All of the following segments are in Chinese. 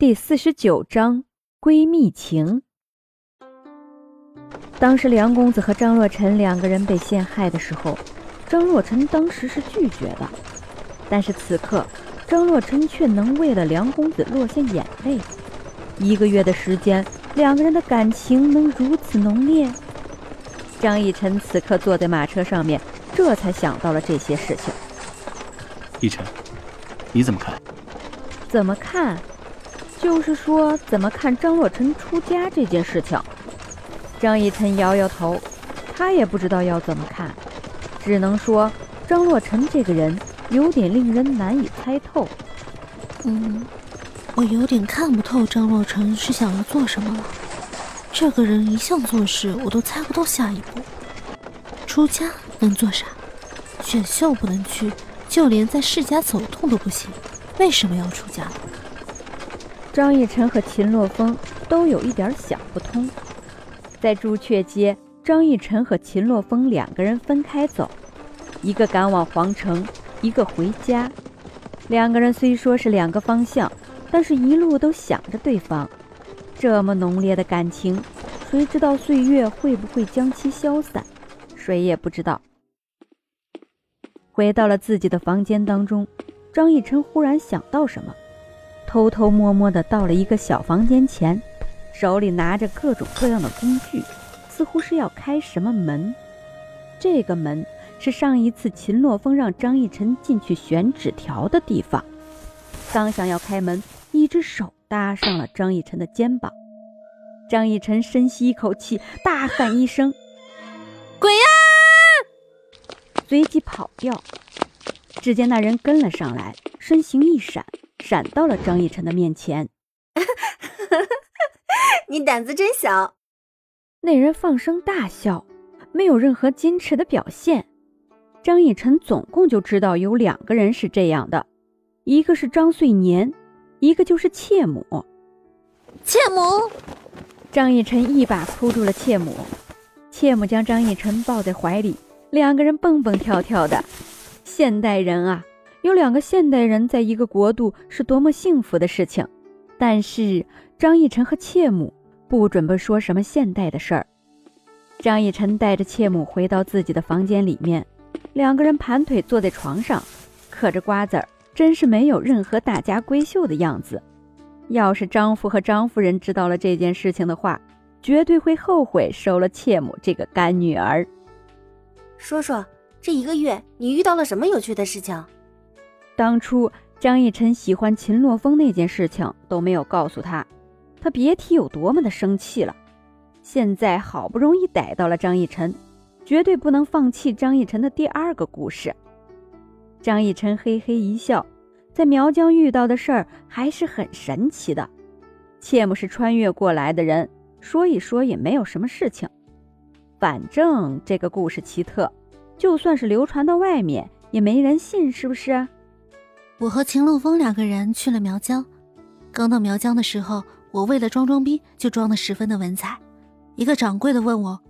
第四十九章闺蜜情。当时梁公子和张若晨两个人被陷害的时候，张若晨当时是拒绝的，但是此刻张若晨却能为了梁公子落下眼泪。一个月的时间，两个人的感情能如此浓烈？张逸晨此刻坐在马车上面，这才想到了这些事情。逸晨，你怎么看？怎么看？就是说，怎么看张洛尘出家这件事情？张逸晨摇摇头，他也不知道要怎么看，只能说张洛尘这个人有点令人难以猜透。嗯，我有点看不透张洛尘是想要做什么了。这个人一向做事，我都猜不到下一步。出家能做啥？选秀不能去，就连在世家走动都不行。为什么要出家？张逸晨和秦洛风都有一点想不通。在朱雀街，张逸晨和秦洛风两个人分开走，一个赶往皇城，一个回家。两个人虽说是两个方向，但是一路都想着对方。这么浓烈的感情，谁知道岁月会不会将其消散？谁也不知道。回到了自己的房间当中，张逸晨忽然想到什么。偷偷摸摸的到了一个小房间前，手里拿着各种各样的工具，似乎是要开什么门。这个门是上一次秦洛风让张逸晨进去选纸条的地方。刚想要开门，一只手搭上了张逸晨的肩膀。张逸晨深吸一口气，大喊一声：“鬼啊！”随即跑掉。只见那人跟了上来，身形一闪。闪到了张逸晨的面前，你胆子真小。那人放声大笑，没有任何矜持的表现。张逸晨总共就知道有两个人是这样的，一个是张岁年，一个就是妾母。妾母，张逸晨一把扑住了妾母，妾母将张逸晨抱在怀里，两个人蹦蹦跳跳的。现代人啊！有两个现代人在一个国度是多么幸福的事情，但是张逸晨和妾母不准备说什么现代的事儿。张逸晨带着妾母回到自己的房间里面，两个人盘腿坐在床上，嗑着瓜子儿，真是没有任何大家闺秀的样子。要是张夫和张夫人知道了这件事情的话，绝对会后悔收了妾母这个干女儿。说说这一个月你遇到了什么有趣的事情？当初张逸晨喜欢秦洛风那件事情都没有告诉他，他别提有多么的生气了。现在好不容易逮到了张逸晨，绝对不能放弃张逸晨的第二个故事。张逸晨嘿嘿一笑，在苗疆遇到的事儿还是很神奇的。切莫是穿越过来的人，说一说也没有什么事情。反正这个故事奇特，就算是流传到外面，也没人信，是不是？我和秦洛风两个人去了苗疆，刚到苗疆的时候，我为了装装逼，就装得十分的文采。一个掌柜的问我：“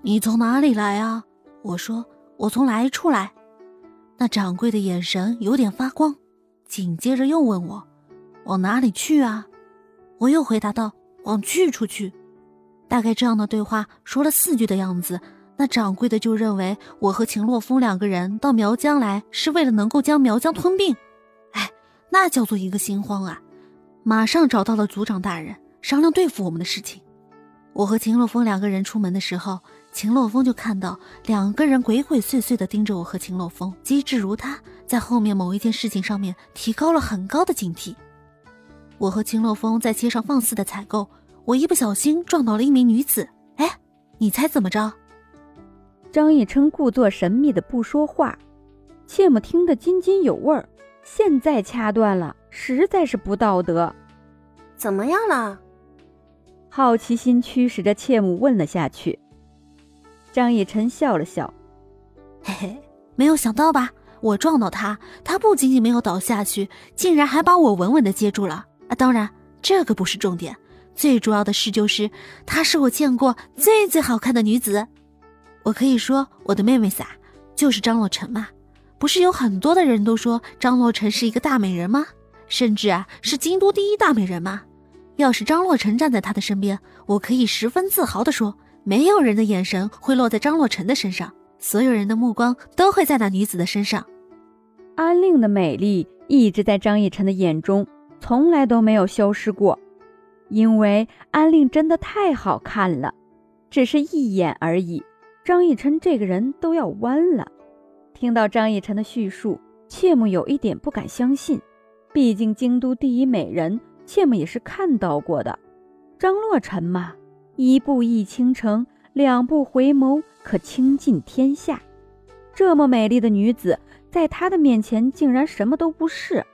你从哪里来啊？”我说：“我从来处来。”那掌柜的眼神有点发光，紧接着又问我：“往哪里去啊？”我又回答道：“往去处去。”大概这样的对话说了四句的样子。那掌柜的就认为我和秦洛风两个人到苗疆来，是为了能够将苗疆吞并。那叫做一个心慌啊！马上找到了族长大人，商量对付我们的事情。我和秦洛风两个人出门的时候，秦洛风就看到两个人鬼鬼祟祟地盯着我和秦洛风，机智如他，在后面某一件事情上面提高了很高的警惕。我和秦洛风在街上放肆的采购，我一不小心撞倒了一名女子。哎，你猜怎么着？张逸琛故作神秘的不说话，切莫听得津津有味儿。现在掐断了，实在是不道德。怎么样了？好奇心驱使着切姆问了下去。张逸晨笑了笑，嘿嘿，没有想到吧？我撞到他，他不仅仅没有倒下去，竟然还把我稳稳的接住了。啊，当然，这个不是重点，最主要的事就是，她是我见过最最好看的女子。我可以说，我的妹妹撒就是张洛尘嘛。不是有很多的人都说张洛尘是一个大美人吗？甚至啊是京都第一大美人吗。要是张洛尘站在她的身边，我可以十分自豪地说，没有人的眼神会落在张洛尘的身上，所有人的目光都会在那女子的身上。安令的美丽一直在张逸晨的眼中，从来都没有消失过，因为安令真的太好看了，只是一眼而已，张逸晨这个人都要弯了。听到张逸晨的叙述，切木有一点不敢相信，毕竟京都第一美人，切木也是看到过的。张洛尘嘛，一步一倾城，两步回眸，可倾尽天下。这么美丽的女子。在他的面前，竟然什么都不是，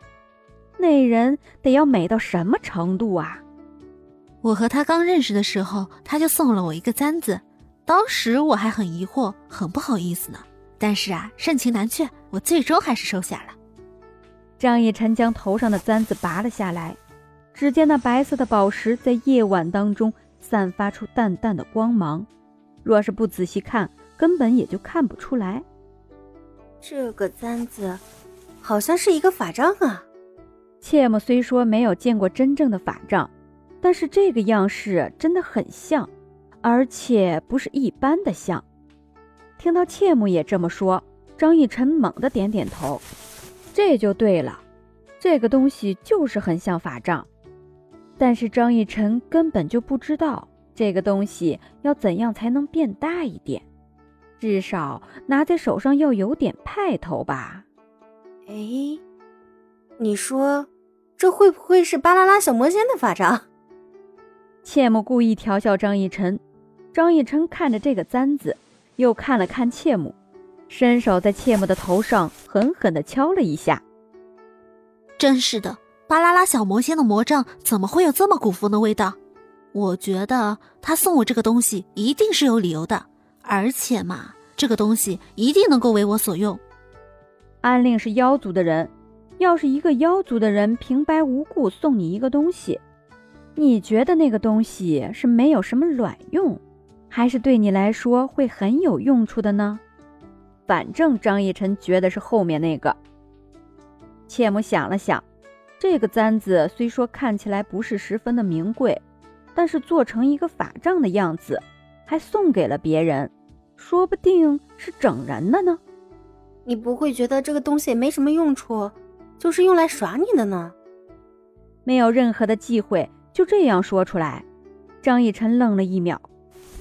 那人得要美到什么程度啊！我和他刚认识的时候，他就送了我一个簪子，当时我还很疑惑，很不好意思呢。但是啊，盛情难却，我最终还是收下了。张逸晨将头上的簪子拔了下来，只见那白色的宝石在夜晚当中散发出淡淡的光芒，若是不仔细看，根本也就看不出来。这个簪子，好像是一个法杖啊。切莫虽说没有见过真正的法杖，但是这个样式真的很像，而且不是一般的像。听到切木也这么说，张逸晨猛地点点头，这就对了，这个东西就是很像法杖。但是张逸晨根本就不知道这个东西要怎样才能变大一点。至少拿在手上要有点派头吧？哎，你说这会不会是巴啦啦小魔仙的法杖？切木故意调笑张逸晨。张逸晨看着这个簪子，又看了看切木，伸手在切木的头上狠狠地敲了一下。真是的，巴啦啦小魔仙的魔杖怎么会有这么古风的味道？我觉得他送我这个东西一定是有理由的。而且嘛，这个东西一定能够为我所用。安令是妖族的人，要是一个妖族的人平白无故送你一个东西，你觉得那个东西是没有什么卵用，还是对你来说会很有用处的呢？反正张逸晨觉得是后面那个。切莫想了想，这个簪子虽说看起来不是十分的名贵，但是做成一个法杖的样子，还送给了别人。说不定是整人的呢，你不会觉得这个东西没什么用处，就是用来耍你的呢？没有任何的忌讳，就这样说出来。张逸晨愣了一秒，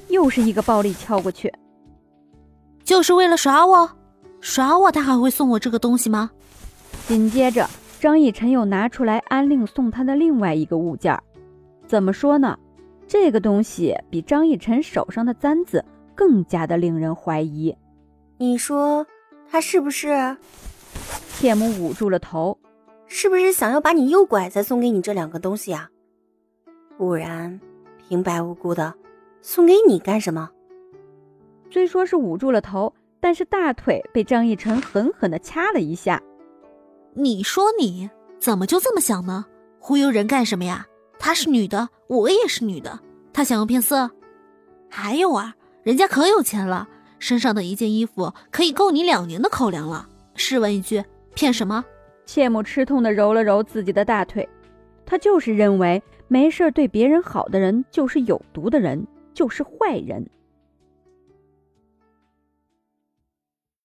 又是一个暴力敲过去，就是为了耍我？耍我他还会送我这个东西吗？紧接着，张逸晨又拿出来安令送他的另外一个物件怎么说呢？这个东西比张逸晨手上的簪子。更加的令人怀疑，你说他是不是？铁木捂住了头，是不是想要把你诱拐才送给你这两个东西啊？不然平白无故的送给你干什么？虽说是捂住了头，但是大腿被张逸晨狠狠的掐了一下。你说你怎么就这么想呢？忽悠人干什么呀？她是女的，我也是女的，她想要骗色？还有啊。人家可有钱了，身上的一件衣服可以够你两年的口粮了。试问一句，骗什么？切木吃痛的揉了揉自己的大腿，他就是认为没事对别人好的人就是有毒的人，就是坏人。